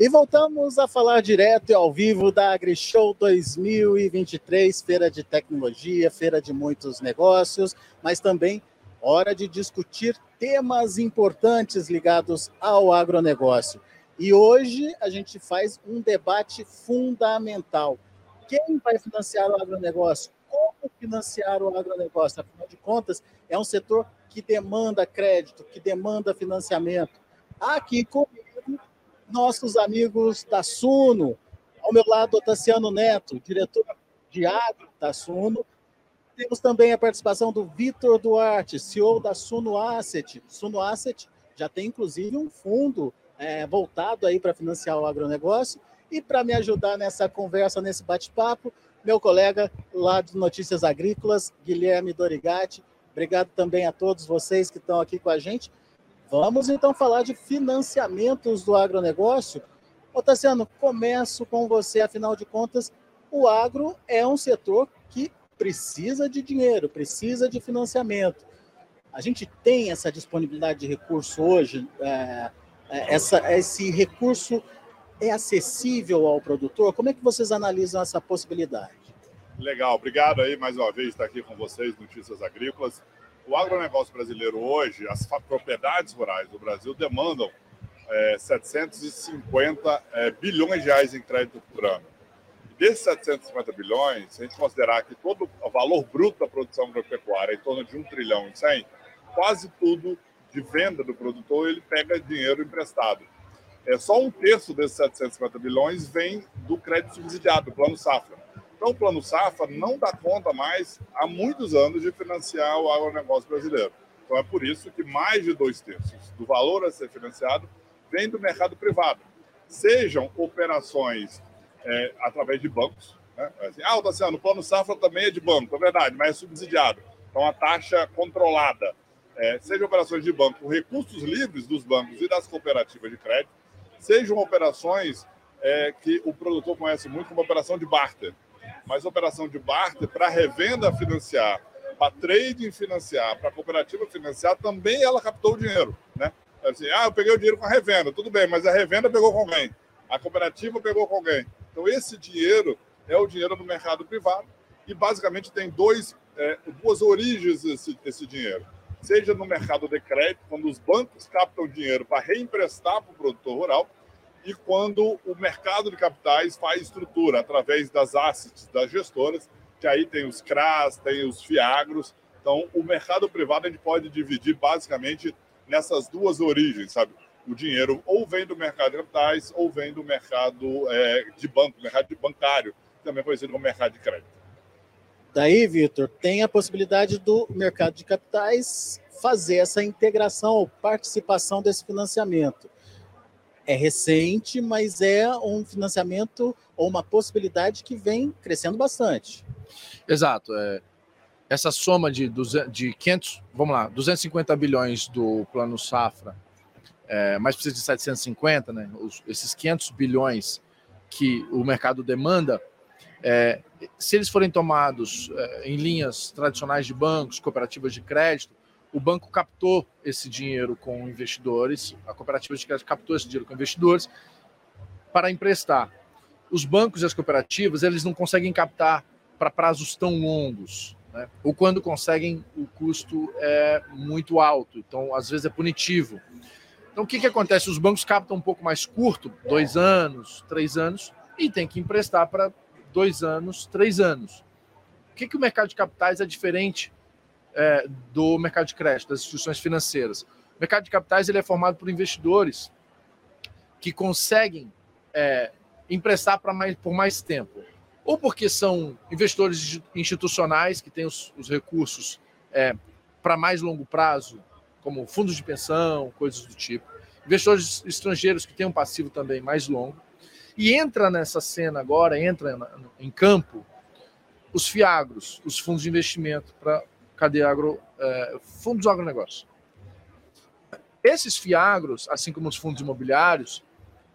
E voltamos a falar direto e ao vivo da AgriShow 2023, feira de tecnologia, feira de muitos negócios, mas também hora de discutir temas importantes ligados ao agronegócio. E hoje a gente faz um debate fundamental. Quem vai financiar o agronegócio? Como financiar o agronegócio? Afinal de contas, é um setor que demanda crédito, que demanda financiamento. Aqui comigo nossos amigos da Suno. Ao meu lado, o Tassiano Neto, diretor de agro da Suno. Temos também a participação do Vitor Duarte, CEO da Suno Asset. Suno Asset já tem, inclusive, um fundo é, voltado aí para financiar o agronegócio. E para me ajudar nessa conversa, nesse bate-papo, meu colega lá de Notícias Agrícolas, Guilherme Dorigatti. Obrigado também a todos vocês que estão aqui com a gente. Vamos então falar de financiamentos do agronegócio. Ô, Tassiano, começo com você, afinal de contas, o agro é um setor que precisa de dinheiro, precisa de financiamento. A gente tem essa disponibilidade de recurso hoje, é, é, essa, esse recurso é acessível ao produtor? Como é que vocês analisam essa possibilidade? Legal, obrigado aí mais uma vez estar aqui com vocês, Notícias Agrícolas o agronegócio brasileiro hoje, as propriedades rurais do Brasil demandam é, 750 é, bilhões de reais em crédito por ano. Desses 750 bilhões, se a gente considerar que todo o valor bruto da produção agropecuária é em torno de 1 trilhão e 100, quase tudo de venda do produtor ele pega dinheiro emprestado. É, só um terço desses 750 bilhões vem do crédito subsidiado, do Plano Safra. Então, o Plano Safra não dá conta mais, há muitos anos, de financiar o agronegócio brasileiro. Então, é por isso que mais de dois terços do valor a ser financiado vem do mercado privado. Sejam operações é, através de bancos. Né? Assim, ah, Tassiano, o Plano Safra também é de banco, é verdade, mas é subsidiado. Então, a taxa controlada. É, sejam operações de banco recursos livres dos bancos e das cooperativas de crédito, sejam operações é, que o produtor conhece muito como operação de barter mas operação de barter para revenda financiar, para trading financiar, para cooperativa financiar, também ela captou o dinheiro, né? Assim, ah, eu peguei o dinheiro com a revenda, tudo bem, mas a revenda pegou com alguém, a cooperativa pegou com alguém. Então esse dinheiro é o dinheiro do mercado privado e basicamente tem dois, é, duas origens esse, esse dinheiro. Seja no mercado de crédito, quando os bancos captam dinheiro para reemprestar para o produtor rural, e quando o mercado de capitais faz estrutura através das assets das gestoras, que aí tem os CRAS, tem os FIAGROS. Então, o mercado privado a gente pode dividir basicamente nessas duas origens, sabe? O dinheiro ou vem do mercado de capitais ou vem do mercado é, de banco, mercado bancário, também conhecido como mercado de crédito. Daí, Vitor, tem a possibilidade do mercado de capitais fazer essa integração ou participação desse financiamento é recente, mas é um financiamento ou uma possibilidade que vem crescendo bastante. Exato. É, essa soma de, de 500, vamos lá, 250 bilhões do plano Safra, é, mais precisa de 750, né? Os, esses 500 bilhões que o mercado demanda, é, se eles forem tomados é, em linhas tradicionais de bancos, cooperativas de crédito, o banco captou esse dinheiro com investidores, a cooperativa de crédito captou esse dinheiro com investidores para emprestar. Os bancos e as cooperativas, eles não conseguem captar para prazos tão longos, né? ou quando conseguem, o custo é muito alto, então às vezes é punitivo. Então o que, que acontece? Os bancos captam um pouco mais curto, dois anos, três anos, e tem que emprestar para dois anos, três anos. O que, que o mercado de capitais é diferente é, do mercado de crédito, das instituições financeiras. O mercado de capitais ele é formado por investidores que conseguem é, emprestar para mais, por mais tempo, ou porque são investidores institucionais que têm os, os recursos é, para mais longo prazo, como fundos de pensão, coisas do tipo, investidores estrangeiros que têm um passivo também mais longo, e entra nessa cena agora, entra em campo os fiagros, os fundos de investimento para cadeia agro, é, fundos do agronegócio. Esses fiagros, assim como os fundos imobiliários,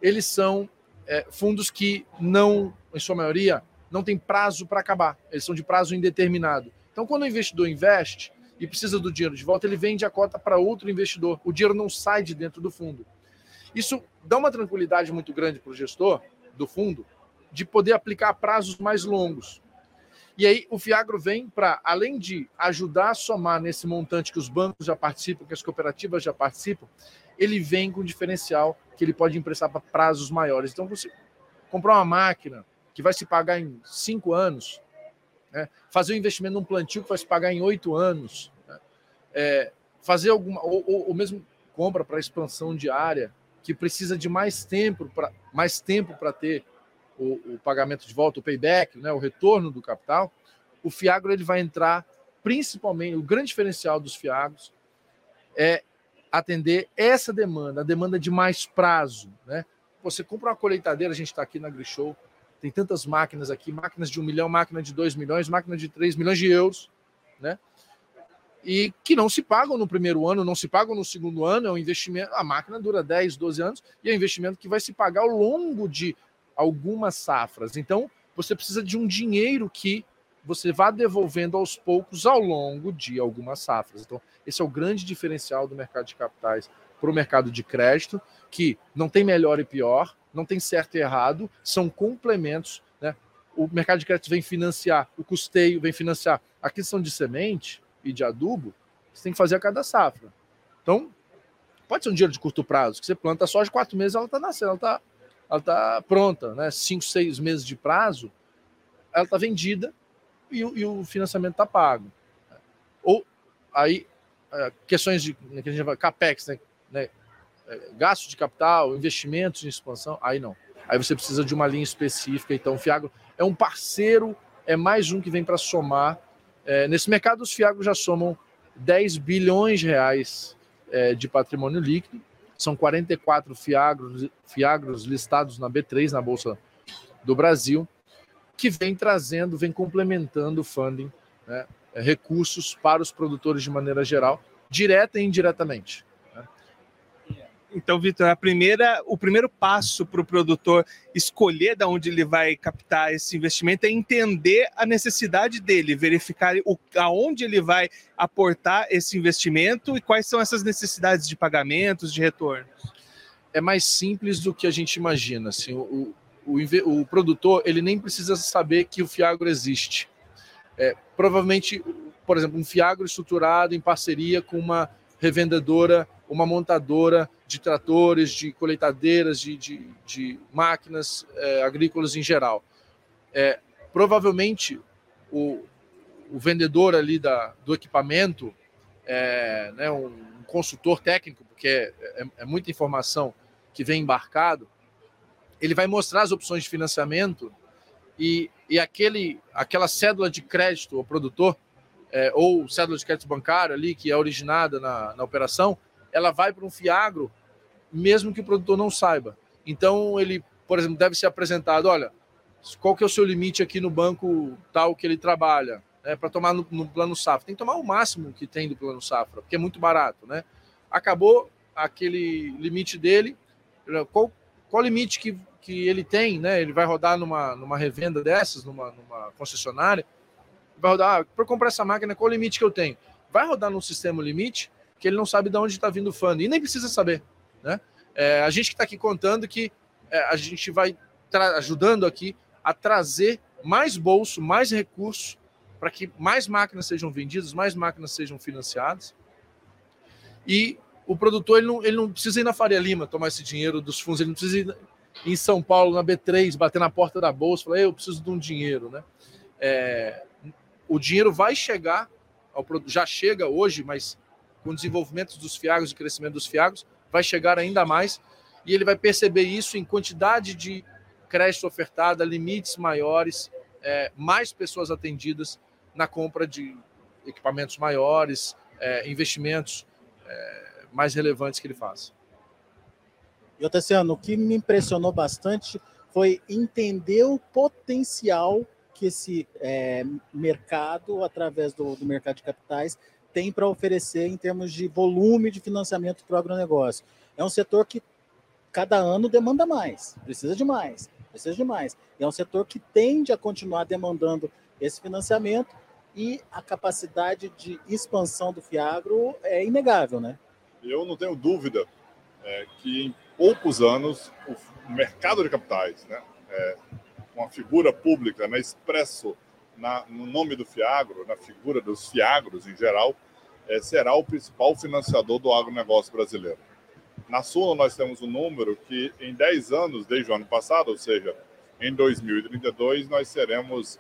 eles são é, fundos que não, em sua maioria, não tem prazo para acabar. Eles são de prazo indeterminado. Então, quando o investidor investe e precisa do dinheiro de volta, ele vende a cota para outro investidor. O dinheiro não sai de dentro do fundo. Isso dá uma tranquilidade muito grande para o gestor do fundo de poder aplicar prazos mais longos. E aí o Fiagro vem para, além de ajudar a somar nesse montante que os bancos já participam, que as cooperativas já participam, ele vem com um diferencial que ele pode emprestar para prazos maiores. Então, você comprar uma máquina que vai se pagar em cinco anos, né? fazer um investimento num plantio que vai se pagar em oito anos, né? é, fazer alguma, ou, ou, ou mesmo compra para expansão diária, que precisa de mais tempo para mais tempo para ter o, o, pagamento de volta, o payback, né, o retorno do capital, o Fiagro ele vai entrar principalmente, o grande diferencial dos Fiagros é atender essa demanda, a demanda de mais prazo. Né? Você compra uma colheitadeira, a gente está aqui na Grishow, tem tantas máquinas aqui, máquinas de um milhão, máquina de dois milhões, máquina de três milhões de euros, né? E que não se pagam no primeiro ano, não se pagam no segundo ano, é um investimento, a máquina dura 10, 12 anos, e é um investimento que vai se pagar ao longo de algumas safras. Então, você precisa de um dinheiro que você vá devolvendo aos poucos ao longo de algumas safras. Então, esse é o grande diferencial do mercado de capitais para o mercado de crédito, que não tem melhor e pior, não tem certo e errado, são complementos. Né? O mercado de crédito vem financiar o custeio, vem financiar a aquisição de semente e de adubo, você tem que fazer a cada safra. Então, pode ser um dinheiro de curto prazo, que você planta só de quatro meses, ela está nascendo, ela está ela tá pronta, né? Cinco, seis meses de prazo, ela está vendida e, e, o financiamento está pago. Ou aí é, questões de né, que a gente chama capex, né? né? É, gasto de capital, investimentos em expansão, aí não. Aí você precisa de uma linha específica. Então, o Fiagro é um parceiro, é mais um que vem para somar. É, nesse mercado, os Fiagros já somam 10 bilhões de reais é, de patrimônio líquido são 44 fiagros, fiagros listados na B3, na Bolsa do Brasil, que vem trazendo, vem complementando o funding, né, recursos para os produtores de maneira geral, direta e indiretamente. Então, Vitor, a primeira, o primeiro passo para o produtor escolher de onde ele vai captar esse investimento é entender a necessidade dele, verificar o, aonde ele vai aportar esse investimento e quais são essas necessidades de pagamentos, de retornos. É mais simples do que a gente imagina. Assim, o, o, o, o produtor ele nem precisa saber que o Fiagro existe. É, provavelmente, por exemplo, um Fiagro estruturado em parceria com uma revendedora, uma montadora de tratores, de colheitadeiras, de, de, de máquinas é, agrícolas em geral. É, provavelmente o, o vendedor ali da, do equipamento, é, né, um consultor técnico, porque é, é, é muita informação que vem embarcado, ele vai mostrar as opções de financiamento e, e aquele, aquela cédula de crédito ao produtor é, ou cédula de crédito bancário ali, que é originada na, na operação, ela vai para um fiagro, mesmo que o produtor não saiba. Então, ele, por exemplo, deve ser apresentado: olha, qual que é o seu limite aqui no banco tal que ele trabalha, né, para tomar no, no, plano safra? Tem que tomar o máximo que tem do plano safra, porque é muito barato. Né? Acabou aquele limite dele, qual, qual limite que, que ele tem? Né? Ele vai rodar numa, numa revenda dessas, numa, numa concessionária vai rodar, ah, para comprar essa máquina, qual o limite que eu tenho? Vai rodar no sistema limite que ele não sabe de onde está vindo o fundo, e nem precisa saber. Né? É, a gente que está aqui contando que é, a gente vai ajudando aqui a trazer mais bolso, mais recursos, para que mais máquinas sejam vendidas, mais máquinas sejam financiadas. E o produtor ele não, ele não precisa ir na Faria Lima tomar esse dinheiro dos fundos, ele não precisa ir em São Paulo, na B3, bater na porta da bolsa, falar, eu preciso de um dinheiro. Né? É, o dinheiro vai chegar, ao, já chega hoje, mas com o desenvolvimento dos fiagos e crescimento dos fiagos, vai chegar ainda mais, e ele vai perceber isso em quantidade de crédito ofertada, limites maiores, é, mais pessoas atendidas na compra de equipamentos maiores, é, investimentos é, mais relevantes que ele faz. E, Oteciano, o que me impressionou bastante foi entender o potencial que esse é, mercado, através do, do mercado de capitais, tem para oferecer em termos de volume de financiamento para o agronegócio. É um setor que cada ano demanda mais, precisa de mais, precisa de mais. E é um setor que tende a continuar demandando esse financiamento e a capacidade de expansão do Fiagro é inegável, né? Eu não tenho dúvida é, que poucos anos, o mercado de capitais, né, é, uma figura pública, né, expresso na, no nome do Fiagro, na figura dos Fiagros em geral, é, será o principal financiador do agronegócio brasileiro. Na Suno, nós temos um número que, em 10 anos, desde o ano passado, ou seja, em 2032, nós seremos,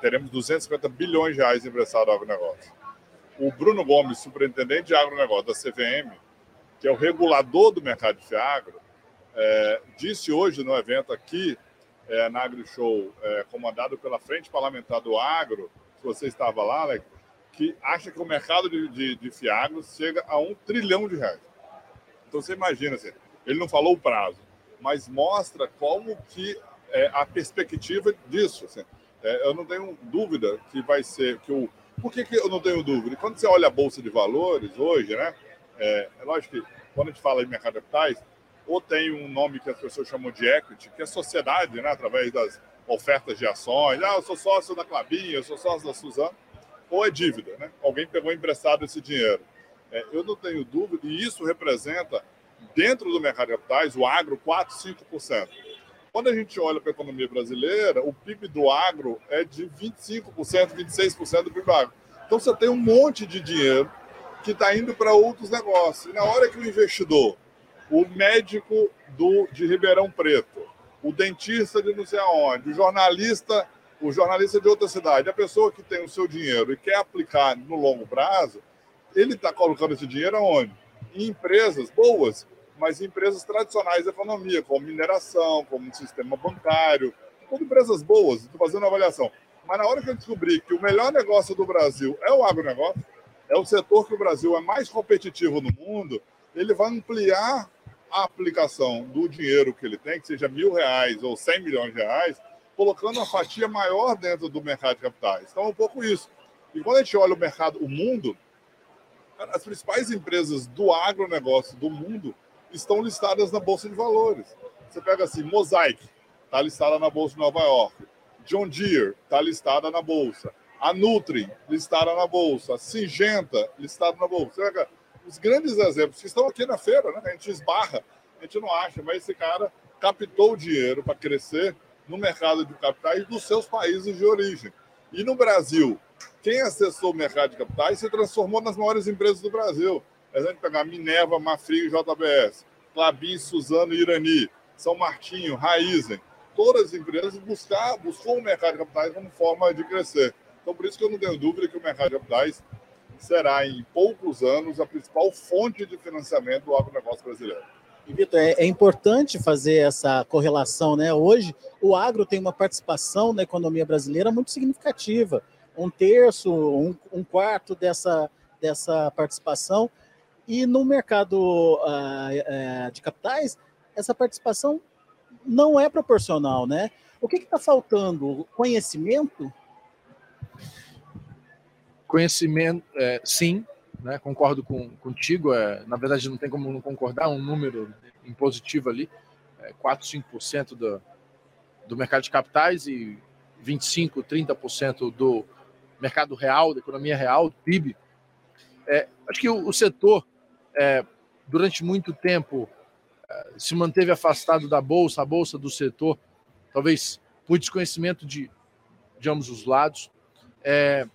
teremos 250 bilhões de reais emprestados ao agronegócio. O Bruno Gomes, superintendente de agronegócio da CVM, que é o regulador do mercado de Fiagro, é, disse hoje no evento aqui, é, na AgriShow, é, comandado pela Frente Parlamentar do Agro, se você estava lá, né, que acha que o mercado de, de, de fiagros chega a um trilhão de reais. Então você imagina, assim, ele não falou o prazo, mas mostra como que é a perspectiva disso. Assim. É, eu não tenho dúvida que vai ser que o. Por que, que eu não tenho dúvida? Quando você olha a bolsa de valores hoje, né? É, é lógico que quando a gente fala em mercado de capitais, ou tem um nome que as pessoas chamam de equity, que é sociedade, né? Através das ofertas de ações. Ah, eu sou sócio da Clabinha, eu sou sócio da Suzano ou é dívida, né? Alguém pegou emprestado esse dinheiro. É, eu não tenho dúvida, e isso representa, dentro do mercado de capitais, o agro, 4, 5%. Quando a gente olha para a economia brasileira, o PIB do agro é de 25%, 26% do PIB do agro. Então você tem um monte de dinheiro que está indo para outros negócios. E na hora que o investidor, o médico do, de Ribeirão Preto, o dentista de não sei aonde, o jornalista o jornalista de outra cidade, a pessoa que tem o seu dinheiro e quer aplicar no longo prazo, ele está colocando esse dinheiro aonde? Em empresas boas, mas em empresas tradicionais da economia, como mineração, como sistema bancário, tudo empresas boas, estou fazendo avaliação. Mas na hora que eu descobri que o melhor negócio do Brasil é o agronegócio, é o setor que o Brasil é mais competitivo no mundo, ele vai ampliar a aplicação do dinheiro que ele tem, que seja mil reais ou cem milhões de reais, colocando uma fatia maior dentro do mercado de capitais. Então, é um pouco isso. E quando a gente olha o mercado, o mundo, as principais empresas do agronegócio do mundo estão listadas na Bolsa de Valores. Você pega assim, Mosaic, está listada na Bolsa de Nova York. John Deere, está listada na Bolsa. A Nutri, listada na Bolsa. A Singenta, listada na Bolsa. Você pega os grandes exemplos que estão aqui na feira, né? a gente esbarra, a gente não acha, mas esse cara captou o dinheiro para crescer no mercado de capitais dos seus países de origem. E no Brasil, quem acessou o mercado de capitais se transformou nas maiores empresas do Brasil. A gente pegar Minerva, Mafrig e JBS, Clabin, Suzano Irani, São Martinho, Raizen, todas as empresas buscar, buscou o mercado de capitais como forma de crescer. Então, por isso que eu não tenho dúvida que o mercado de capitais será, em poucos anos, a principal fonte de financiamento do agronegócio brasileiro. E, Vitor, é, é, importante fazer essa correlação, né? Hoje, o agro tem uma participação na economia brasileira muito significativa. Um terço, um, um quarto dessa, dessa participação. E no mercado uh, uh, de capitais, essa participação não é proporcional, né? O que está faltando? Conhecimento? Conhecimento, é, sim, né? Concordo com, contigo. É, na verdade, não tem como não concordar. Um número impositivo ali, é, 4, 5% do, do mercado de capitais e 25, 30% do mercado real, da economia real, do PIB. É, acho que o, o setor, é, durante muito tempo, é, se manteve afastado da bolsa, a bolsa do setor, talvez por desconhecimento de, de ambos os lados. É,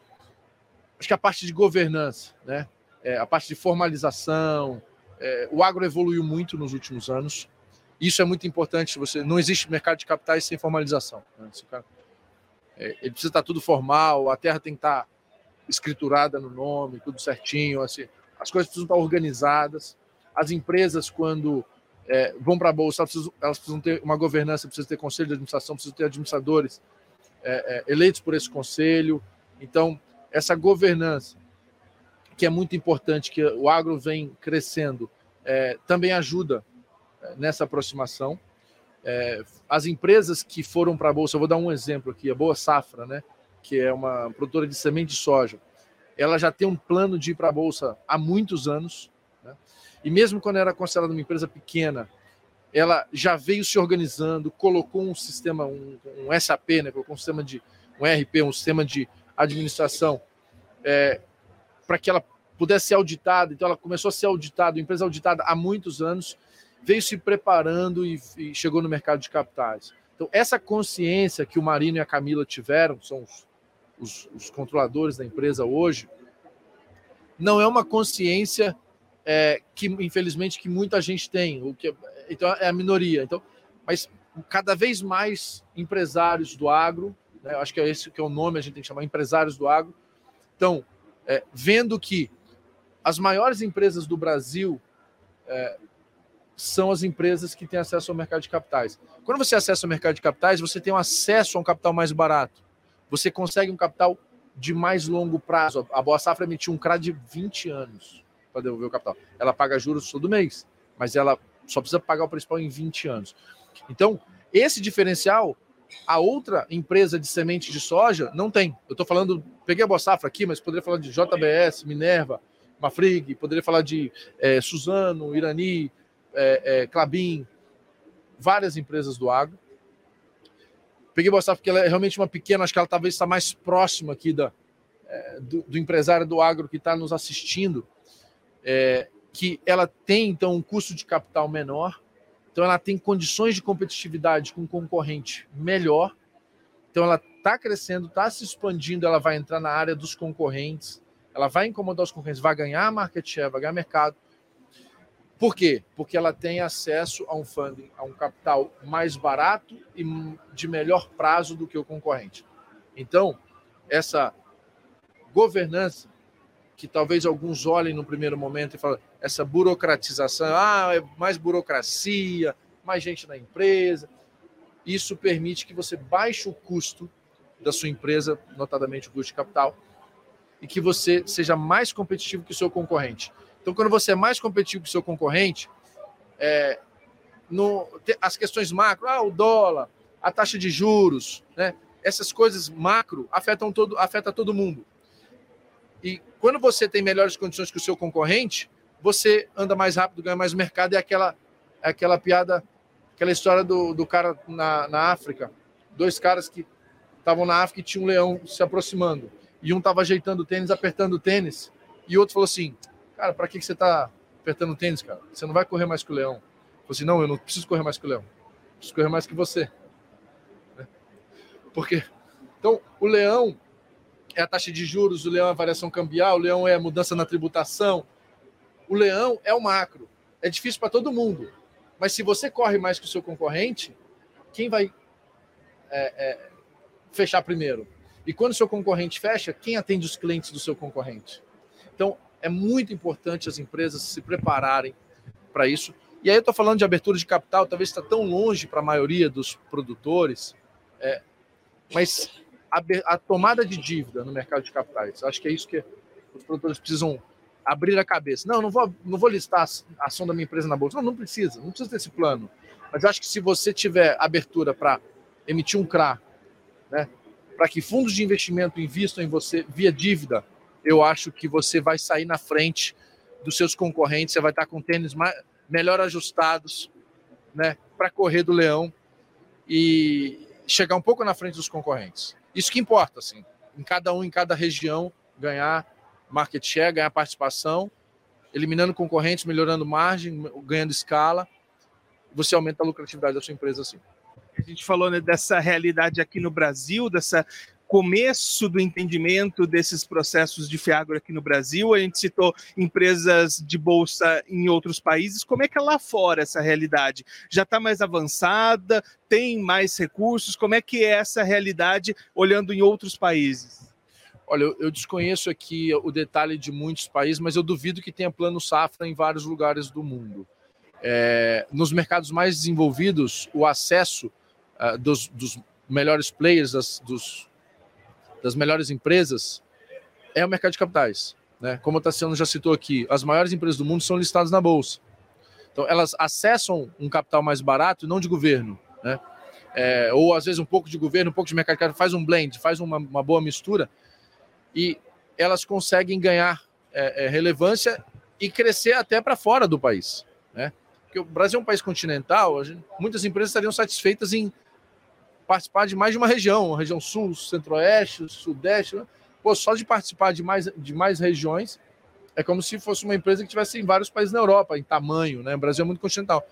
acho que a parte de governança, né? É, a parte de formalização, é, o agro evoluiu muito nos últimos anos. Isso é muito importante. Você não existe mercado de capitais sem formalização. Né? Cara, é, ele precisa estar tudo formal, a terra tem que estar escriturada no nome, tudo certinho. Assim, as coisas precisam estar organizadas. As empresas, quando é, vão para a bolsa, elas precisam, elas precisam, ter uma governança, precisam ter conselho de administração, precisam ter administradores é, é, eleitos por esse conselho. Então, essa governança que é muito importante, que o agro vem crescendo, é, também ajuda é, nessa aproximação. É, as empresas que foram para a Bolsa, eu vou dar um exemplo aqui, a Boa Safra, né, que é uma produtora de semente de soja, ela já tem um plano de ir para a Bolsa há muitos anos, né, e mesmo quando era considerada uma empresa pequena, ela já veio se organizando, colocou um sistema, um, um SAP, né, colocou um sistema de um RP, um sistema de administração é, para que ela pudesse ser auditada. Então, ela começou a ser auditada, empresa auditada há muitos anos, veio se preparando e, e chegou no mercado de capitais. Então, essa consciência que o Marino e a Camila tiveram, são os, os, os controladores da empresa hoje, não é uma consciência é, que, infelizmente, que muita gente tem. O que, então, é a minoria. Então, mas cada vez mais empresários do agro, né, acho que é esse que é o nome, a gente tem que chamar empresários do agro, estão é, vendo que as maiores empresas do Brasil é, são as empresas que têm acesso ao mercado de capitais. Quando você acessa o mercado de capitais, você tem um acesso a um capital mais barato. Você consegue um capital de mais longo prazo. A Boa Safra emitiu um CRA de 20 anos para devolver o capital. Ela paga juros todo mês, mas ela só precisa pagar o principal em 20 anos. Então, esse diferencial, a outra empresa de semente de soja não tem. Eu estou falando, peguei a Boa Safra aqui, mas poderia falar de JBS, Minerva, Mafrig, poderia falar de é, Suzano, Irani, é, é, Clabin, várias empresas do agro. Peguei Boa Safra porque ela é realmente uma pequena, acho que ela talvez está mais próxima aqui da, é, do, do, empresário do agro que está nos assistindo, é, que ela tem, então, um custo de capital menor, então ela tem condições de competitividade com um concorrente melhor, então ela está crescendo, está se expandindo, ela vai entrar na área dos concorrentes, ela vai incomodar os concorrentes, vai ganhar market share, vai ganhar mercado, por quê? Porque ela tem acesso a um funding, a um capital mais barato e de melhor prazo do que o concorrente. Então, essa governança, que talvez alguns olhem no primeiro momento e falem, essa burocratização, ah, é mais burocracia, mais gente na empresa, isso permite que você baixe o custo da sua empresa, notadamente o custo de capital, e que você seja mais competitivo que o seu concorrente. Então, quando você é mais competitivo que o seu concorrente, é, no, as questões macro, ah, o dólar, a taxa de juros, né, essas coisas macro afetam todo, afeta todo mundo. E quando você tem melhores condições que o seu concorrente, você anda mais rápido, ganha mais mercado. É aquela, é aquela piada, aquela história do, do cara na, na África. Dois caras que estavam na África e tinha um leão se aproximando. E um estava ajeitando o tênis, apertando o tênis. E o outro falou assim: Cara, para que, que você tá apertando tênis, cara? Você não vai correr mais que o leão. Falei assim, não, eu não preciso correr mais que o leão. Preciso correr mais que você. Né? Por quê? Então, o leão é a taxa de juros, o leão é a variação cambial, o leão é a mudança na tributação. O leão é o macro. É difícil para todo mundo. Mas se você corre mais que o seu concorrente, quem vai é, é, fechar primeiro? E quando o seu concorrente fecha, quem atende os clientes do seu concorrente? Então, é muito importante as empresas se prepararem para isso. E aí eu estou falando de abertura de capital, talvez está tão longe para a maioria dos produtores, é, mas a, a, tomada de dívida no mercado de capitais, acho que é isso que os produtores precisam abrir a cabeça. Não, não vou, não vou listar a ação da minha empresa na bolsa. Não, não precisa, não precisa desse plano. Mas eu acho que se você tiver abertura para emitir um CRA, né, para que fundos de investimento investam em você via dívida, eu acho que você vai sair na frente dos seus concorrentes, você vai estar com tênis mais, melhor ajustados, né, para correr do leão e chegar um pouco na frente dos concorrentes. Isso que importa, assim, em cada um, em cada região, ganhar market share, ganhar participação, eliminando concorrentes, melhorando margem, ganhando escala, você aumenta a lucratividade da sua empresa, assim. A gente falou né, dessa realidade aqui no Brasil, dessa começo do entendimento desses processos de Fiagro aqui no Brasil. A gente citou empresas de bolsa em outros países. Como é que é lá fora essa realidade? Já está mais avançada? Tem mais recursos? Como é que é essa realidade olhando em outros países? Olha, eu desconheço aqui o detalhe de muitos países, mas eu duvido que tenha plano safra em vários lugares do mundo. É, nos mercados mais desenvolvidos, o acesso uh, dos, dos melhores players, das, dos das melhores empresas é o mercado de capitais. Né? Como o Tassiano já citou aqui, as maiores empresas do mundo são listadas na bolsa. Então, elas acessam um capital mais barato, não de governo. Né? É, ou às vezes um pouco de governo, um pouco de mercado de capital, faz um blend, faz uma, uma boa mistura e elas conseguem ganhar é, é, relevância e crescer até para fora do país. Né? Porque o Brasil é um país continental, gente, muitas empresas estariam satisfeitas em participar de mais de uma região, região sul, centro-oeste, sudeste. Né? Pô, só de participar de mais, de mais regiões é como se fosse uma empresa que tivesse em vários países na Europa, em tamanho, né? O Brasil é muito continental.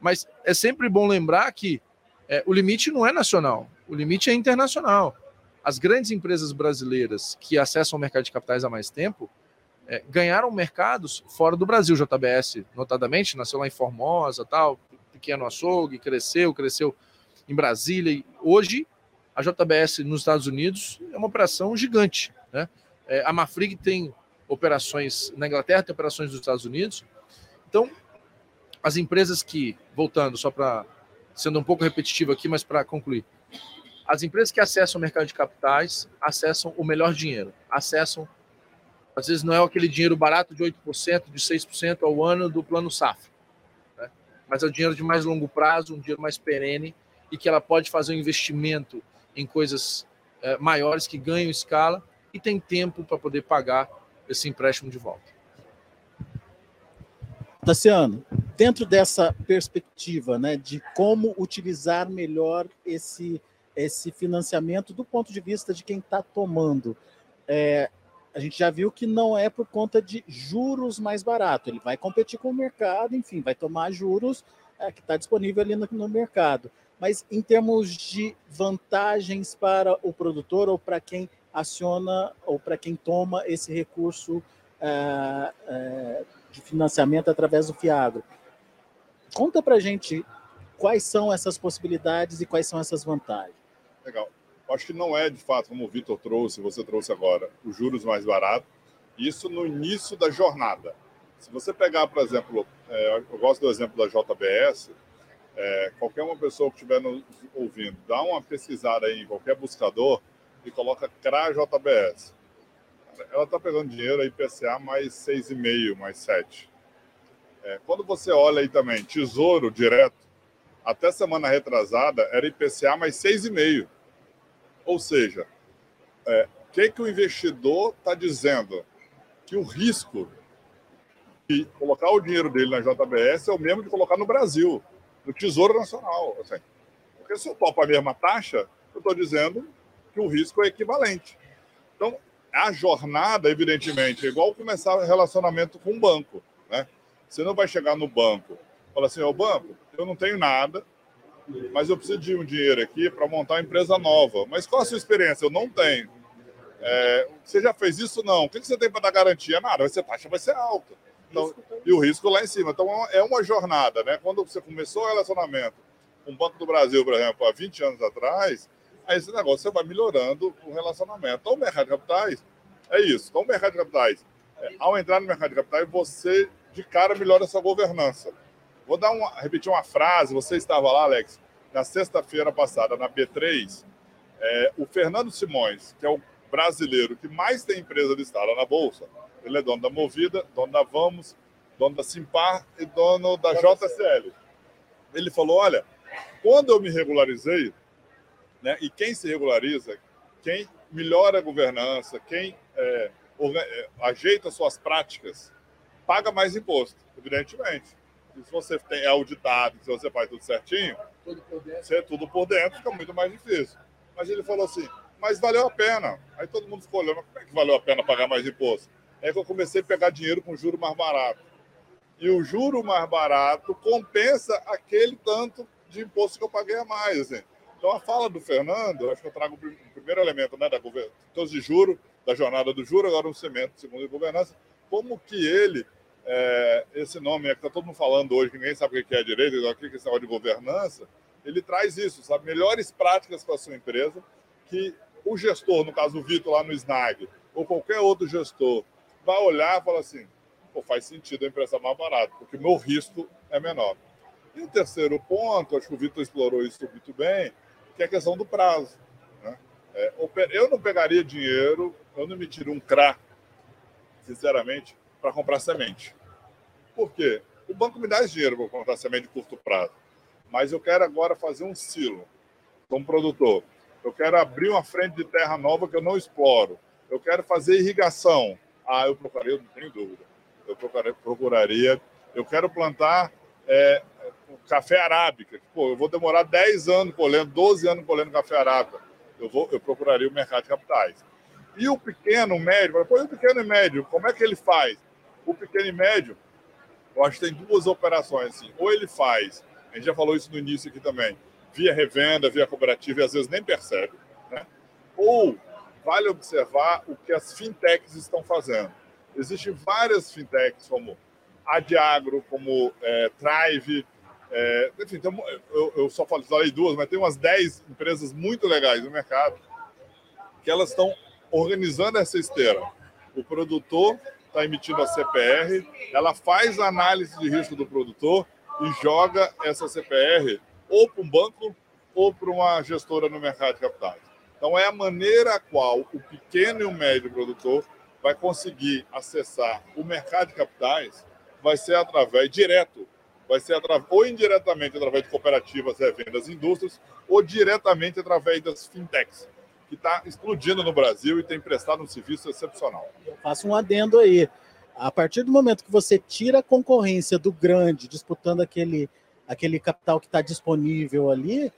Mas é sempre bom lembrar que é, o limite não é nacional, o limite é internacional. As grandes empresas brasileiras que acessam o mercado de capitais há mais tempo é, ganharam mercados fora do Brasil. JBS, notadamente, nasceu lá em Formosa, tal, pequeno açougue, cresceu, cresceu em Brasília. E hoje, a JBS nos Estados Unidos é uma operação gigante. Né? É, a Mafrig tem operações na Inglaterra, tem operações nos Estados Unidos. Então, as empresas que, voltando, só para sendo um pouco repetitivo aqui, mas para concluir, as empresas que acessam o mercado de capitais acessam o melhor dinheiro, acessam, às vezes não é aquele dinheiro barato de 8%, de 6% ao ano do plano SAF, né? mas é o dinheiro de mais longo prazo, um dinheiro mais perene e que ela pode fazer um investimento em coisas é, maiores que ganham escala e tem tempo para poder pagar esse empréstimo de volta. Tassiano, dentro dessa perspectiva né, de como utilizar melhor esse, esse financiamento do ponto de vista de quem está tomando, é, a gente já viu que não é por conta de juros mais barato, ele vai competir com o mercado, enfim, vai tomar juros é, que está disponível ali no, no mercado. Mas em termos de vantagens para o produtor ou para quem aciona ou para quem toma esse recurso é, é, de financiamento através do Fiagro. Conta para gente quais são essas possibilidades e quais são essas vantagens. Legal. Acho que não é de fato, como o Vitor trouxe, você trouxe agora, os juros mais baratos. Isso no início da jornada. Se você pegar, por exemplo, é, eu gosto do exemplo da JBS, é, qualquer uma pessoa que estiver nos ouvindo, dá uma pesquisada aí em qualquer buscador e coloca CRA JBS ela está pegando dinheiro, a IPCA mais 6,5, mais 7. É, quando você olha aí também, Tesouro direto, até semana retrasada era IPCA mais 6,5. Ou seja, o é, que, que o investidor está dizendo? Que o risco de colocar o dinheiro dele na JBS é o mesmo de colocar no Brasil, no Tesouro Nacional. Assim. Porque se eu topo a mesma taxa, eu estou dizendo que o risco é equivalente. Então, a jornada, evidentemente, é igual começar um relacionamento com um banco. Né? Você não vai chegar no banco e falar assim: Ô banco, eu não tenho nada, mas eu preciso de um dinheiro aqui para montar uma empresa nova. Mas qual a sua experiência? Eu não tenho. É, você já fez isso? Não. O que você tem para dar garantia? Nada, vai ser taxa, vai ser alta. Então, e o risco lá em cima. Então, é uma jornada, né? Quando você começou o relacionamento com o Banco do Brasil, por exemplo, há 20 anos atrás, Aí esse negócio você vai melhorando o relacionamento. Então, o mercado de capitais é isso. Então, o mercado de capitais, é, ao entrar no mercado de capitais, você de cara melhora a sua governança. Vou dar uma, repetir uma frase. Você estava lá, Alex, na sexta-feira passada, na B3. É, o Fernando Simões, que é o brasileiro que mais tem empresa listada na Bolsa, ele é dono da Movida, dono da Vamos, dono da Simpar e dono da JCL. Ele falou: olha, quando eu me regularizei, né? E quem se regulariza, quem melhora a governança, quem é, é, ajeita suas práticas, paga mais imposto, evidentemente. E se você tem, é auditado, se você faz tudo certinho, tudo. Você, tudo por dentro fica muito mais difícil. Mas ele falou assim, mas valeu a pena. Aí todo mundo ficou olhando, como é que valeu a pena pagar mais imposto? Aí que eu comecei a pegar dinheiro com juro mais barato. E o juro mais barato compensa aquele tanto de imposto que eu paguei a mais. Assim. Então, a fala do Fernando, acho que eu trago o primeiro elemento né, da todos de juro, da jornada do juro, agora um cimento, segundo a governança, como que ele, é, esse nome é que está todo mundo falando hoje, que ninguém sabe o que é direito, aqui que é esse de governança, ele traz isso, sabe? Melhores práticas para a sua empresa, que o gestor, no caso o Vitor lá no SNAG, ou qualquer outro gestor, vai olhar e falar assim, Pô, faz sentido a empresa mais barata, porque o meu risco é menor. E o terceiro ponto, acho que o Vitor explorou isso muito bem, que é a questão do prazo. Né? É, eu não pegaria dinheiro, eu não me tiro um CRA, sinceramente, para comprar semente. Por quê? O banco me dá esse dinheiro para comprar semente de curto prazo, mas eu quero agora fazer um silo como produtor. Eu quero abrir uma frente de terra nova que eu não exploro. Eu quero fazer irrigação. Ah, eu procuraria, não tenho dúvida. Eu procuraria, procuraria eu quero plantar é, café arábica. Pô, eu vou demorar 10 anos colhendo, 12 anos colhendo café arábica. Eu, vou, eu procuraria o mercado de capitais. E o pequeno, o médio, pô, e o pequeno e médio, como é que ele faz? O pequeno e médio, eu acho que tem duas operações. Assim. Ou ele faz a gente já falou isso no início aqui também, via revenda, via cooperativa, e às vezes nem percebe. Né? Ou vale observar o que as fintechs estão fazendo. Existem várias fintechs, como Adiagro, como é, Thrive, é, enfim, tem, eu, eu, só falei duas, mas tem umas 10 empresas muito legais no mercado que elas estão organizando essa esteira. O produtor está emitindo a CPR, ela faz a análise de risco do produtor e joga essa CPR ou para um banco ou para uma gestora no mercado de capitais. Então, é a maneira a qual o pequeno e o médio produtor vai conseguir acessar o mercado de capitais, vai ser através direto, vai ser através, ou indiretamente através de cooperativas, revendas, indústrias, ou diretamente através das fintechs, que está explodindo no Brasil e tem prestado um serviço excepcional. Eu faço um adendo aí. A partir do momento que você tira a concorrência do grande, disputando aquele, aquele capital que está disponível ali,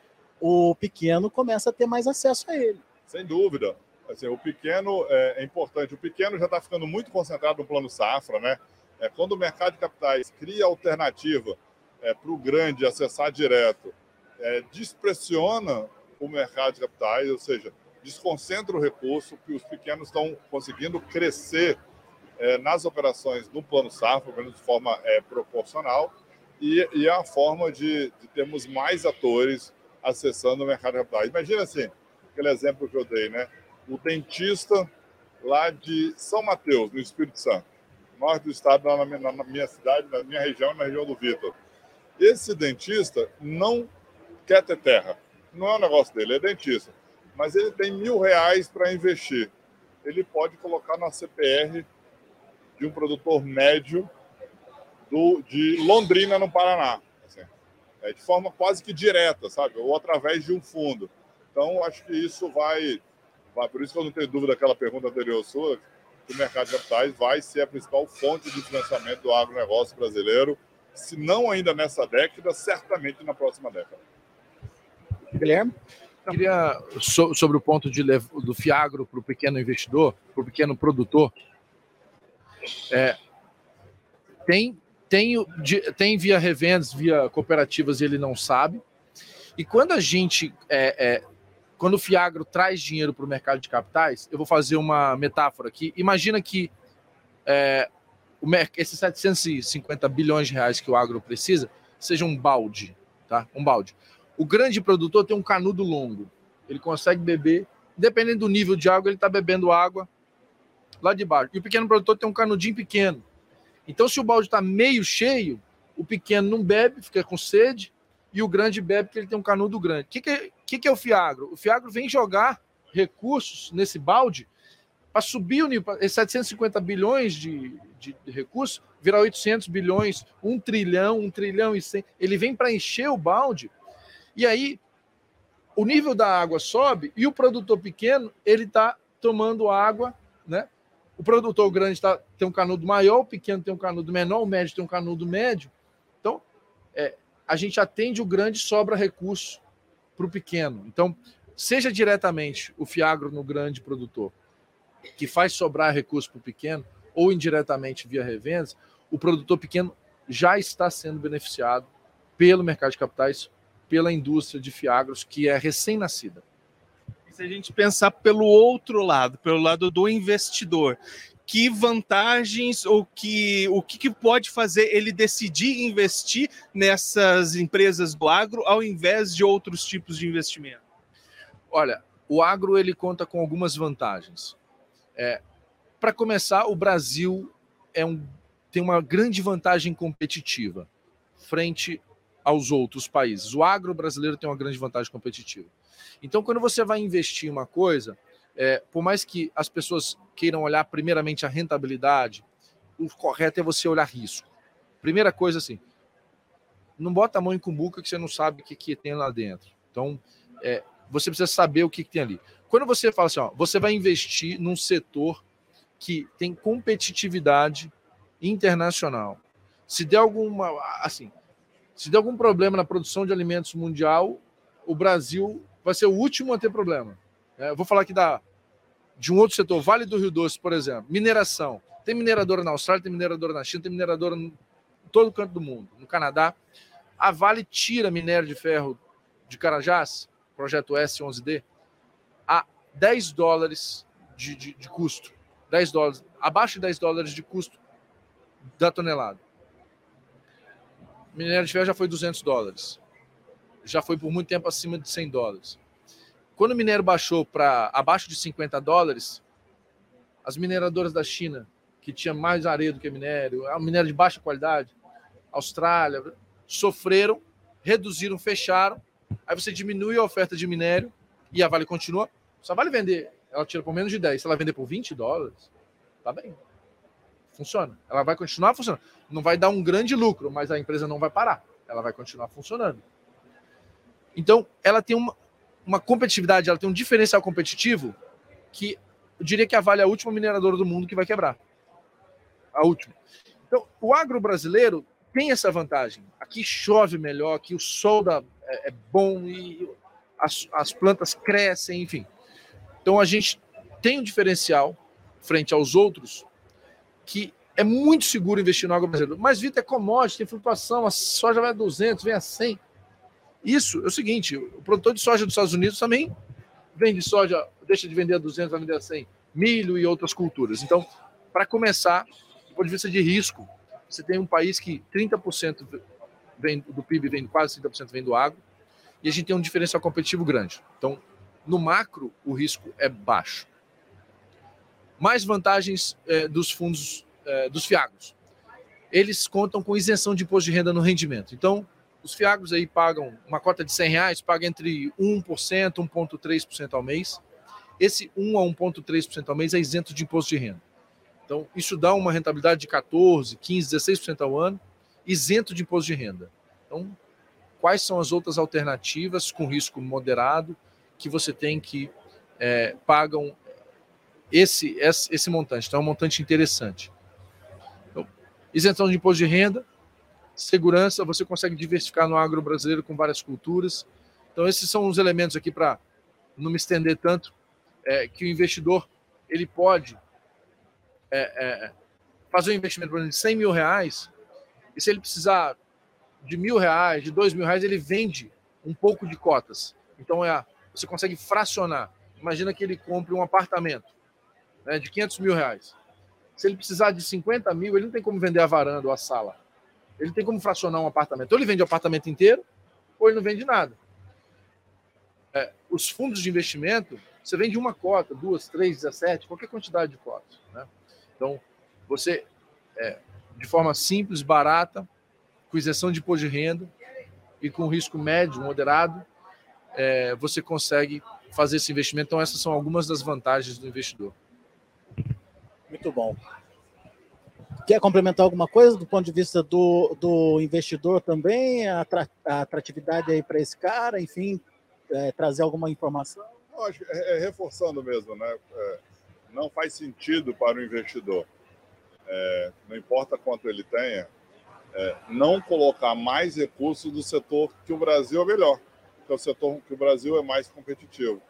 o pequeno começa a ter mais acesso a ele. Sem dúvida. Assim, o pequeno é, é importante. O pequeno já está ficando muito concentrado no plano safra, né? É, quando o mercado de capitais cria alternativa é, para o grande acessar direto, é, despressiona o mercado de capitais, ou seja, desconcentra o recurso que os pequenos estão conseguindo crescer é, nas operações no plano safra, de forma é, proporcional, e, e, é a forma de, de termos mais atores acessando o mercado de capitais. Imagina assim, aquele exemplo que eu dei, né? O dentista lá de São Mateus, no Espírito Santo, norte do estado, na minha, na minha cidade, na minha região, na região do Vitor. Esse dentista não quer ter terra. Não é um negócio dele, é dentista. Mas ele tem mil reais para investir. Ele pode colocar na CPR de um produtor médio do, de Londrina, no Paraná é, de forma quase que direta, sabe? Ou através de um fundo. Então, acho que isso vai, vai. Por isso que eu não tenho dúvida daquela pergunta anterior sua, que o mercado de capitais vai ser a principal fonte de financiamento do agronegócio brasileiro, se não ainda nessa década, certamente na próxima década. Guilherme? Eu queria, sobre o ponto de, do Fiagro para o pequeno investidor, para o pequeno produtor, é, tem tem, tem via revendas, via cooperativas, ele não sabe. E quando a gente. É, é, quando o Fiagro traz dinheiro para o mercado de capitais, eu vou fazer uma metáfora aqui. Imagina que é, esses 750 bilhões de reais que o agro precisa seja um balde, tá? Um balde. O grande produtor tem um canudo longo. Ele consegue beber, dependendo do nível de água, ele está bebendo água lá de baixo. E o pequeno produtor tem um canudinho pequeno. Então, se o balde está meio cheio, o pequeno não bebe, fica com sede, e o grande bebe porque ele tem um canudo grande. O que, que, é, que, que é o Fiagro? O Fiagro vem jogar recursos nesse balde para subir o nível, 750 bilhões de, de, de, recursos, virar 800 bilhões, 1 trilhão, 1 trilhão e 100. Ele vem para encher o balde, e aí o nível da água sobe e o produtor pequeno ele está tomando água, né? O produtor grande tá, tem um canudo maior, o pequeno tem um canudo menor, o médio tem um canudo médio. Então, é, a gente atende o grande, sobra recurso para o pequeno. Então, seja diretamente o Fiagro no grande produtor, que faz sobrar recurso para o pequeno, ou indiretamente via revendas, o produtor pequeno já está sendo beneficiado pelo mercado de capitais, pela indústria de Fiagros, que é recém-nascida se a gente pensar pelo outro lado, pelo lado do investidor, que vantagens ou que o que, que, pode fazer ele decidir investir nessas empresas do agro ao invés de outros tipos de investimento? Olha, o agro ele conta com algumas vantagens. É, Para começar, o Brasil é um, tem uma grande vantagem competitiva frente aos outros países. O agro brasileiro tem uma grande vantagem competitiva. Então, quando você vai investir em uma coisa, é, por mais que as pessoas queiram olhar primeiramente a rentabilidade, o correto é você olhar risco. Primeira coisa assim, não bota a mão em cumbuca que você não sabe o que, que tem lá dentro. Então, é, você precisa saber o que, que tem ali. Quando você fala assim, ó, você vai investir num setor que tem competitividade internacional. Se der alguma, assim, se der algum problema na produção de alimentos mundial, o Brasil vai ser o último a ter problema. É, vou falar aqui da, de um outro setor, Vale do Rio Doce, por exemplo, mineração. Tem mineradora na Austrália, tem mineradora na China, tem mineradora em todo canto do mundo, no Canadá. A Vale tira minério de ferro de Carajás, projeto S11D, a 10 dólares de, de, de custo. 10 dólares, abaixo de 10 dólares de custo da tonelada. Minério de ferro já foi 200 dólares. Já foi por muito tempo acima de 100 dólares. Quando o minério baixou para abaixo de 50 dólares, as mineradoras da China, que tinha mais areia do que minério, é minério de baixa qualidade, Austrália, sofreram, reduziram, fecharam. Aí você diminui a oferta de minério e a Vale continua. Só vale vender, ela tira por menos de 10. Se ela vender por 20 dólares, tá bem. Funciona. Ela vai continuar funcionando. Não vai dar um grande lucro, mas a empresa não vai parar. Ela vai continuar funcionando. Então, ela tem uma, uma competitividade, ela tem um diferencial competitivo que eu diria que a Vale é a última mineradora do mundo que vai quebrar. A última. Então, o agro brasileiro tem essa vantagem. Aqui chove melhor, aqui o sol é, é bom e as, as plantas crescem, enfim. Então, a gente tem um diferencial frente aos outros que é muito seguro investir no agro brasileiro. Mas, Vitor, é commodity, tem flutuação, a soja vai a 200, vem a 100. Isso é o seguinte: o produtor de soja dos Estados Unidos também vende soja, deixa de vender a 200, vai vender a 100, milho e outras culturas. Então, para começar, do ponto de vista de risco, você tem um país que 30% vem, do PIB vem, quase 30% vem do agro, e a gente tem um diferencial competitivo grande. Então, no macro, o risco é baixo. Mais vantagens é, dos fundos é, dos fiagos. Eles contam com isenção de imposto de renda no rendimento. Então, os fiagos aí pagam uma cota de 100 reais, paga entre 1%, 1,3% ao mês. Esse 1 a 1,3% ao mês é isento de imposto de renda. Então, isso dá uma rentabilidade de 14, 15, 16% ao ano, isento de imposto de renda. Então, quais são as outras alternativas com risco moderado que você tem que é, pagam esse, esse, esse montante? Então, é um montante interessante. Então, isenção de imposto de renda, segurança, você consegue diversificar no agro brasileiro com várias culturas. Então, esses são os elementos aqui para não me estender tanto, é, que o investidor ele pode é, é, fazer um investimento por exemplo, de 100 mil reais, e se ele precisar de mil reais, de dois mil reais, ele vende um pouco de cotas. Então, é, você consegue fracionar. Imagina que ele compre um apartamento né, de 500 mil reais. Se ele precisar de 50 mil, ele não tem como vender a varanda ou a sala. Ele tem como fracionar um apartamento. Ou ele vende o apartamento inteiro, ou ele não vende nada. É, os fundos de investimento, você vende uma cota, duas, três, 17, qualquer quantidade de cotas. Né? Então, você, é, de forma simples, barata, com isenção de imposto de renda e com risco médio, moderado, é, você consegue fazer esse investimento. Então, essas são algumas das vantagens do investidor. Muito bom. Quer complementar alguma coisa do ponto de vista do, do investidor também? A, atratividade aí para esse cara, enfim, é, trazer alguma informação? Acho, é, é, reforçando mesmo, né? É, não faz sentido para o investidor, é, não importa quanto ele tenha, é, não colocar mais recursos do setor que o Brasil é melhor, que é o setor que o Brasil é mais competitivo.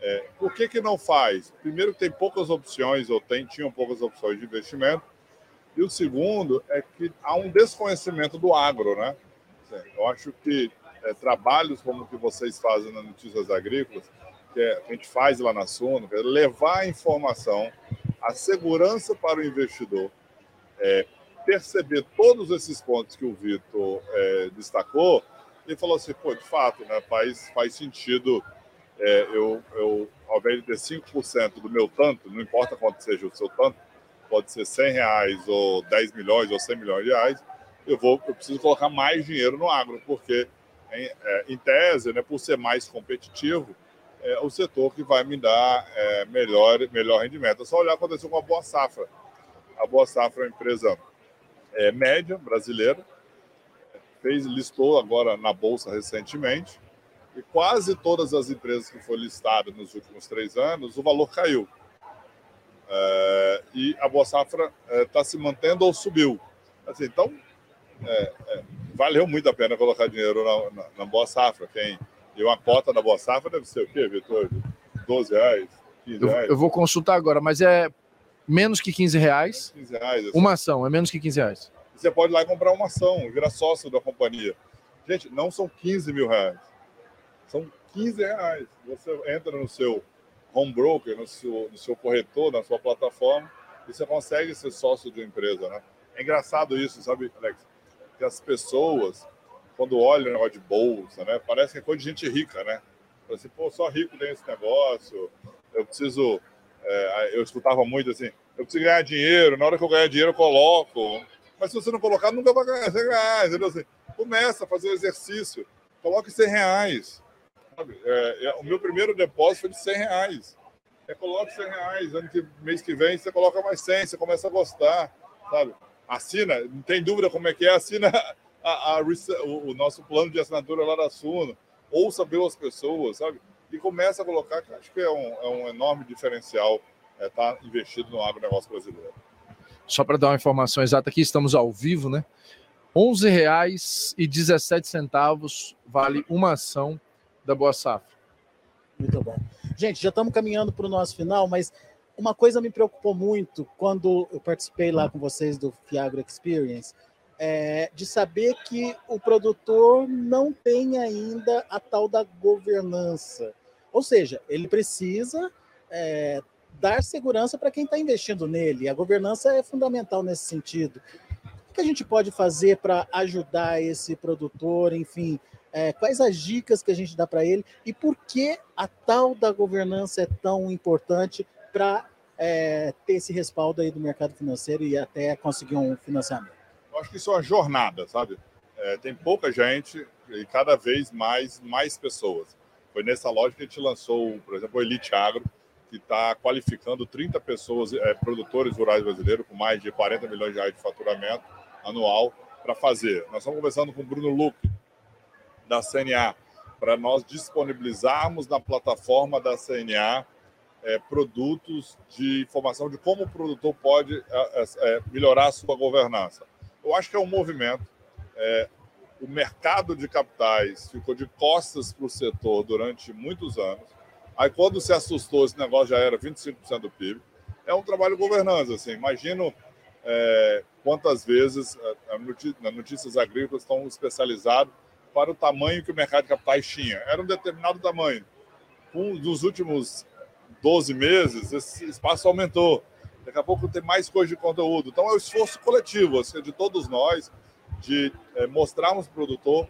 É, por que, que não faz? Primeiro, tem poucas opções, ou tem, tinham poucas opções de investimento. E o segundo é que há um desconhecimento do agro, né? Eu acho que é, trabalhos como o que vocês fazem nas Notícias Agrícolas, que, é, a gente faz lá na Suno, é levar a informação, a segurança para o investidor, é, perceber todos esses pontos que o Vitor é, destacou, e falou assim, pô, de fato, né, faz, faz sentido é, eu, eu, ao invés de ter 5% do meu tanto, não importa quanto seja o seu tanto, pode ser 100 reais ou 10 milhões ou 100 milhões de reais, eu vou, eu preciso colocar mais dinheiro no agro, porque em, é, em tese, né, por ser mais competitivo, é o setor que vai me dar é, melhor, melhor rendimento. É só olhar o que aconteceu com a Boa Safra. A Boa Safra é uma empresa é, média brasileira, fez, listou agora na Bolsa recentemente, e quase todas as empresas que foram listadas nos últimos três anos, o valor caiu. É, e a Boa Safra está é, se mantendo ou subiu. Assim, então, é, é, valeu muito a pena colocar dinheiro na, na, na, Boa Safra. Quem, e uma cota da Boa Safra deve ser o quê, Vitor? 12 reais? 15 reais? Eu, eu, vou consultar agora, mas é menos que 15 reais. 15 reais assim. Uma ação, é menos que 15 reais. Você pode ir lá e comprar uma ação, virar sócio da companhia. Gente, não são 15 mil reais. São 15 reais. Você entra no seu home broker, no seu, no seu corretor, na sua plataforma, e você consegue ser sócio de uma empresa, né? É engraçado isso, sabe, Alex? Que as pessoas, quando olham o negócio de bolsa, né? Parece que é coisa de gente rica, né? Assim, pô, só rico tem esse negócio, eu preciso... É, eu escutava muito assim, eu preciso ganhar dinheiro, na hora que eu ganhar dinheiro eu coloco. Mas se você não colocar, nunca vai ganhar 100 reais, entendeu? Assim, começa a fazer o exercício, coloque 100 reais. É, é, o meu primeiro depósito foi de 100 reais. É, coloque 100 reais, ano que, mês que vem você coloca mais 100, você começa a gostar, sabe? Assina, não tem dúvida como é que é, assina a, a, o, o, nosso plano de assinatura lá da Suno, ouça pelas pessoas, sabe? E começa a colocar, que acho que é um, é um enorme diferencial estar é, tá investido no agronegócio brasileiro. Só para dar uma informação exata aqui, estamos ao vivo, né? R$ 11,17 vale uma ação da Boa Safra. Muito bom. Gente, já estamos caminhando para o nosso final, mas uma coisa me preocupou muito quando eu participei lá com vocês do Fiagro Experience, é de saber que o produtor não tem ainda a tal da governança. Ou seja, ele precisa é, dar segurança para quem está investindo nele. A governança é fundamental nesse sentido. O que a gente pode fazer para ajudar esse produtor, enfim, é, quais as dicas que a gente dá para ele e por que a tal da governança é tão importante para é, ter esse respaldo aí do mercado financeiro e até conseguir um financiamento? Eu acho que isso é uma jornada, sabe? É, tem pouca gente e cada vez mais, mais pessoas. Foi nessa loja que a gente lançou, por exemplo, o Elite Agro, que está qualificando 30 pessoas, é, produtores rurais brasileiros, com mais de 40 milhões de reais de faturamento anual, para fazer. Nós estamos conversando com o Bruno Luque, da CNA, para nós disponibilizarmos na plataforma da CNA é, produtos de informação de como o produtor pode é, melhorar a sua governança. Eu acho que é um movimento. É, o mercado de capitais ficou de costas para o setor durante muitos anos. Aí, quando se assustou, esse negócio já era 25% do PIB. É um trabalho de governança. Assim. Imagino é, quantas vezes é, a Notícias Agrícolas estão especializados para o tamanho que o mercado de capitais tinha. Era um determinado tamanho. Um, nos últimos 12 meses, esse espaço aumentou. Daqui a pouco tem mais coisa de conteúdo. Então, é o esforço coletivo assim, de todos nós de é, mostrarmos para o produtor,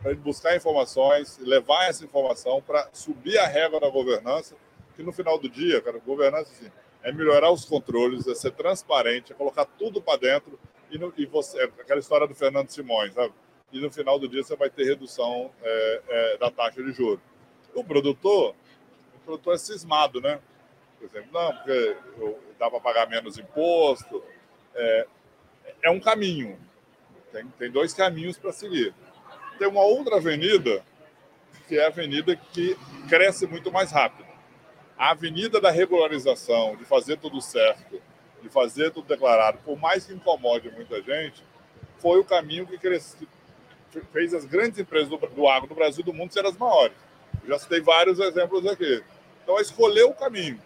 para ele buscar informações, levar essa informação para subir a régua da governança, que no final do dia, cara, governança assim, é melhorar os controles, é ser transparente, é colocar tudo para dentro e, no, e você, é aquela história do Fernando Simões, sabe? E no final do dia você vai ter redução é, é, da taxa de juros. O produtor, o produtor é cismado, né? Por exemplo, não, porque eu, dá para pagar menos imposto. É, é um caminho. Tem, tem dois caminhos para seguir. Tem uma outra avenida, que é a avenida que cresce muito mais rápido. A avenida da regularização, de fazer tudo certo, de fazer tudo declarado, por mais que incomode muita gente, foi o caminho que cresceu fez as grandes empresas do, do agro do Brasil do mundo serem as maiores. Eu já citei vários exemplos aqui. Então, é escolher o caminho.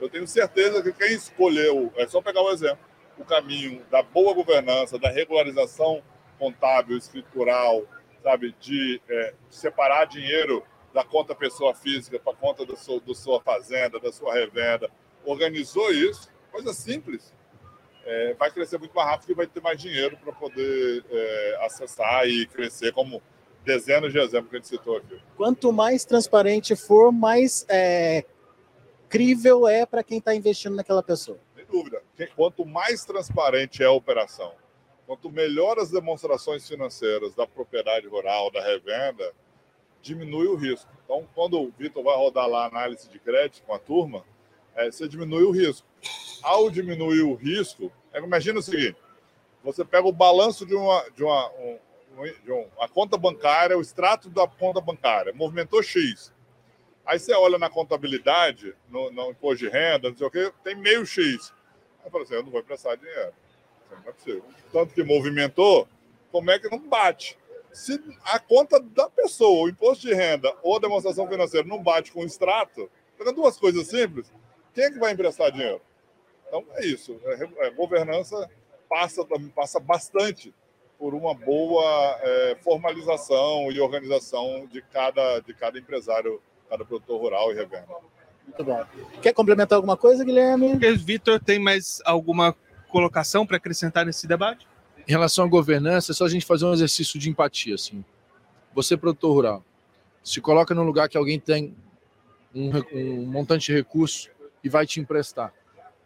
Eu tenho certeza que quem escolheu, é só pegar o exemplo, o caminho da boa governança, da regularização contábil, escritural, sabe, de é, separar dinheiro da conta pessoa física para conta do seu, do sua fazenda, da sua revenda, organizou isso, coisa simples é, vai crescer muito mais rápido e vai ter mais dinheiro para poder é, acessar e crescer, como dezenas de exemplos que a gente citou aqui. Quanto mais transparente for, mais é, crível é para quem está investindo naquela pessoa. Sem dúvida. Quanto mais transparente é a operação, quanto melhor as demonstrações financeiras da propriedade rural, da revenda, diminui o risco. Então, quando o Vitor vai rodar lá a análise de crédito com a turma, é, você diminui o risco. Ao diminuir o risco, é, imagina o seguinte: você pega o balanço de uma, de uma, um, de uma conta bancária, o extrato da conta bancária, movimentou X. Aí você olha na contabilidade, no, no imposto de renda, não sei o quê, tem meio X. Aí fala assim: eu não vou emprestar dinheiro. Não é possível. Tanto que movimentou, como é que não bate? Se a conta da pessoa, o imposto de renda ou a demonstração financeira não bate com o extrato, pega duas coisas simples, quem é que vai emprestar dinheiro? Então é isso. A é, é, governança passa, passa bastante por uma boa é, formalização e organização de cada, de cada empresário, cada produtor rural e revenda. Muito bom. Quer complementar alguma coisa, Guilherme? Vitor, tem mais alguma colocação para acrescentar nesse debate? Em relação à governança, é só a gente fazer um exercício de empatia. Assim. Você, produtor rural, se coloca num lugar que alguém tem um, um montante de recurso e vai te emprestar.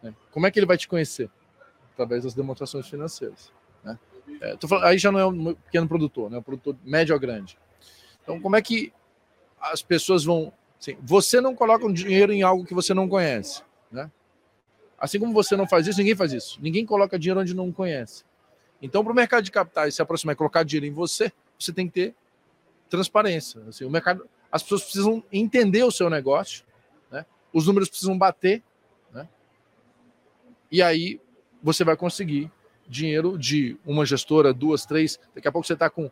Né? Como é que ele vai te conhecer? Através das demonstrações financeiras. Né? É, falando, aí já não é um pequeno produtor, né? um produtor médio ou grande. Então, como é que as pessoas vão. Assim, você não coloca um dinheiro em algo que você não conhece. Né? Assim como você não faz isso, ninguém faz isso. Ninguém coloca dinheiro onde não conhece. Então, para o mercado de capitais se aproximar e colocar dinheiro em você, você tem que ter transparência. Assim, o mercado, as pessoas precisam entender o seu negócio? Os números precisam bater, né? e aí você vai conseguir dinheiro de uma gestora, duas, três. Daqui a pouco você está com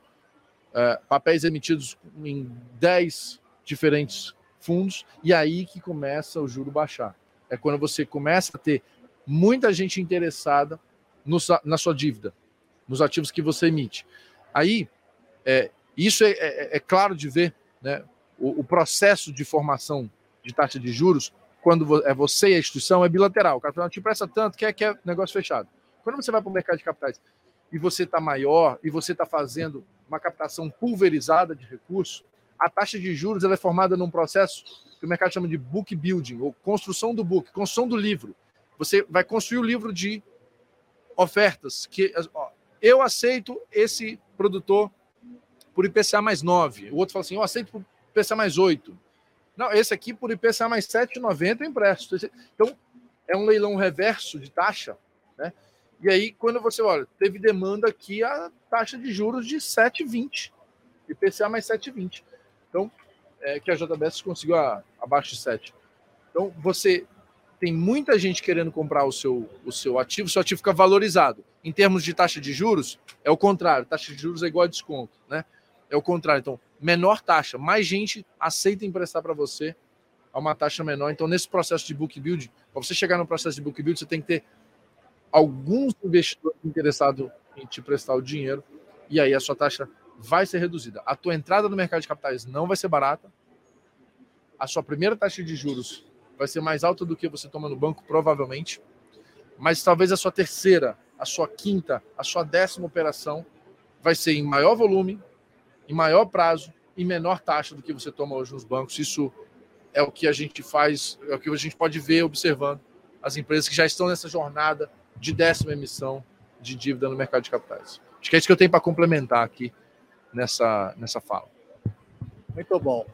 é, papéis emitidos em 10 diferentes fundos, e aí que começa o juro baixar. É quando você começa a ter muita gente interessada no, na sua dívida, nos ativos que você emite. Aí, é, isso é, é, é claro de ver, né? O, o, processo de formação de taxa de juros, quando é você e a instituição, é bilateral. O cara fala, te presta tanto, quer, quer negócio fechado. Quando você vai para o mercado de capitais e você está maior e você está fazendo uma captação pulverizada de recursos, a taxa de juros ela é formada num processo que o mercado chama de book building, ou construção do book, construção do livro. Você vai construir o livro de ofertas que ó, eu aceito esse produtor por IPCA mais 9. O outro fala assim, eu aceito por IPCA mais 8. Não, esse aqui por IPCA mais 7,90 eu empresto. Então, é um leilão reverso de taxa, né? E aí, quando você olha, teve demanda aqui a taxa de juros de 7,20. IPCA mais 7,20. Então, é, que a JBS conseguiu a, abaixo de 7. Então, você tem muita gente querendo comprar o seu, o seu ativo, seu ativo fica valorizado. Em termos de taxa de juros, é o contrário. Taxa de juros é igual a desconto, né? É o contrário. Então, menor taxa, mais gente aceita emprestar para você a uma taxa menor. Então, nesse processo de book build, para você chegar no processo de book build, você tem que ter alguns investidores interessados em te prestar o dinheiro e aí a sua taxa vai ser reduzida. A tua entrada no mercado de capitais não vai ser barata. A sua primeira taxa de juros vai ser mais alta do que você toma no banco, provavelmente. Mas talvez a sua terceira, a sua quinta, a sua décima operação vai ser em maior volume, em maior prazo e menor taxa do que você toma hoje nos bancos. Isso é o que a gente faz, é o que a gente pode ver observando as empresas que já estão nessa jornada de décima emissão de dívida no mercado de capitais. Acho que é isso que eu tenho para complementar aqui nessa, nessa fala. Muito bom.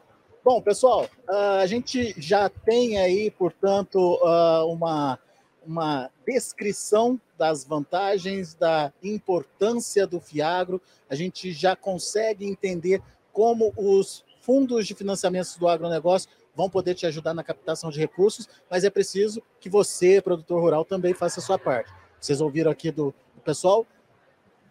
Bom, pessoal, a gente já tem aí, portanto, uma, uma descrição das vantagens, da importância do Fiagro. A gente já consegue entender como os fundos de financiamento do agronegócio vão poder te ajudar na captação de recursos, mas é preciso que você, produtor rural, também faça a sua parte. Vocês ouviram aqui do, do pessoal?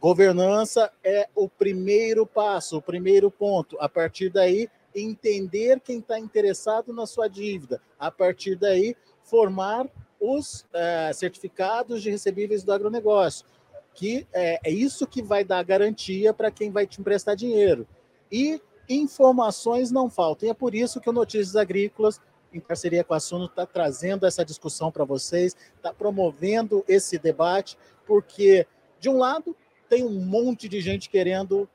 Governança é o primeiro passo, o primeiro ponto. A partir daí, entender quem está interessado na sua dívida. A partir daí, formar os é, certificados de recebíveis do agronegócio, que é, é isso que vai dar garantia para quem vai te emprestar dinheiro. E informações não faltam. E é por isso que o Notícias Agrícolas, em parceria com a Suno, está trazendo essa discussão para vocês, está promovendo esse debate, porque, de um lado, tem um monte de gente querendo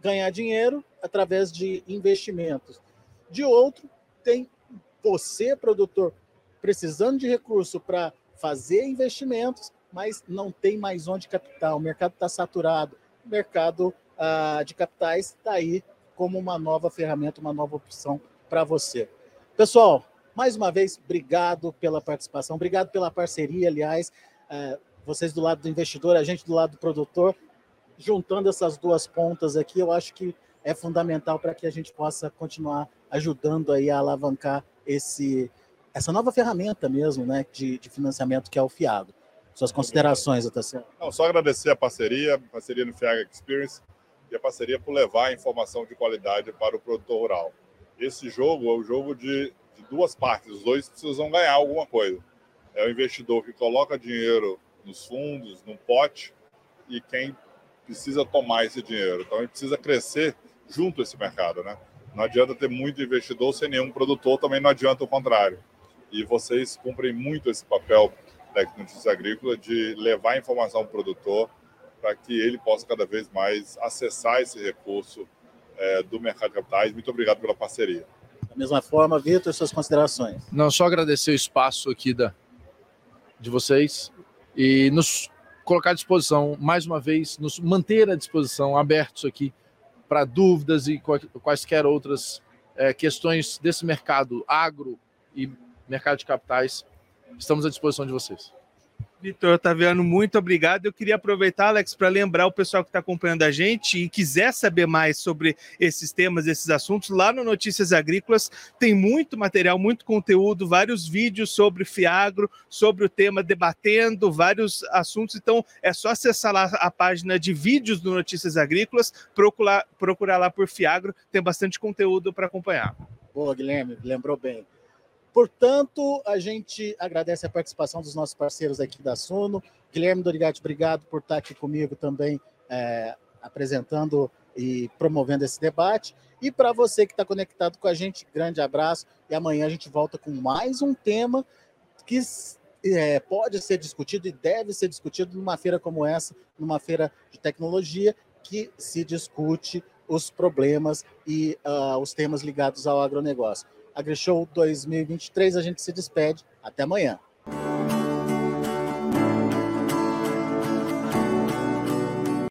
ganhar dinheiro através de investimentos. De outro, tem você, produtor, precisando de recurso para fazer investimentos, mas não tem mais onde captar. O mercado está saturado. O mercado ah, de capitais está aí como uma nova ferramenta, uma nova opção para você. Pessoal, mais uma vez, obrigado pela participação, obrigado pela parceria, aliás, ah, vocês do lado do investidor, a gente do lado do produtor juntando essas duas pontas aqui, eu acho que é fundamental para que a gente possa continuar ajudando aí a alavancar esse, essa nova ferramenta mesmo, né, de, de financiamento que é o FIAGO. Suas considerações, Otacílio? Não, só agradecer a parceria, a parceria no FIAGO Experience e a parceria por levar a informação de qualidade para o produtor rural. Esse jogo é o jogo de, de duas partes, os dois precisam ganhar alguma coisa. É o investidor que coloca dinheiro nos fundos, num pote, e quem precisa tomar esse dinheiro. Então a gente precisa crescer junto a esse mercado, né? Não adianta ter muito investidor sem nenhum produtor, também não adianta o contrário. E vocês cumprem muito esse papel da Notícias Agrícola de levar informação ao produtor para que ele possa cada vez mais acessar esse recurso é, do mercado de capitais. Muito obrigado pela parceria. Da mesma forma, Vitor, suas considerações. Não, só agradecer o espaço aqui da, de vocês e nos colocar à disposição, mais uma vez, nos manter à disposição, abertos aqui para dúvidas e quaisquer outras é, questões desse mercado agro e mercado de capitais. Estamos à disposição de vocês. Vitor Otaviano, muito obrigado. Eu queria aproveitar, Alex, para lembrar o pessoal que está acompanhando a gente e quiser saber mais sobre esses temas, esses assuntos, lá no Notícias Agrícolas tem muito material, muito conteúdo, vários vídeos sobre Fiagro, sobre o tema, debatendo vários assuntos. Então é só acessar lá a página de vídeos do Notícias Agrícolas, procurar, procurar lá por Fiagro, tem bastante conteúdo para acompanhar. Boa, Guilherme, lembrou bem. Portanto, a gente agradece a participação dos nossos parceiros aqui da Suno. Guilherme Dorigatti, obrigado por estar aqui comigo também é, apresentando e promovendo esse debate. E para você que está conectado com a gente, grande abraço. E amanhã a gente volta com mais um tema que é, pode ser discutido e deve ser discutido numa feira como essa, numa feira de tecnologia, que se discute os problemas e uh, os temas ligados ao agronegócio. AgriShow 2023. A gente se despede. Até amanhã.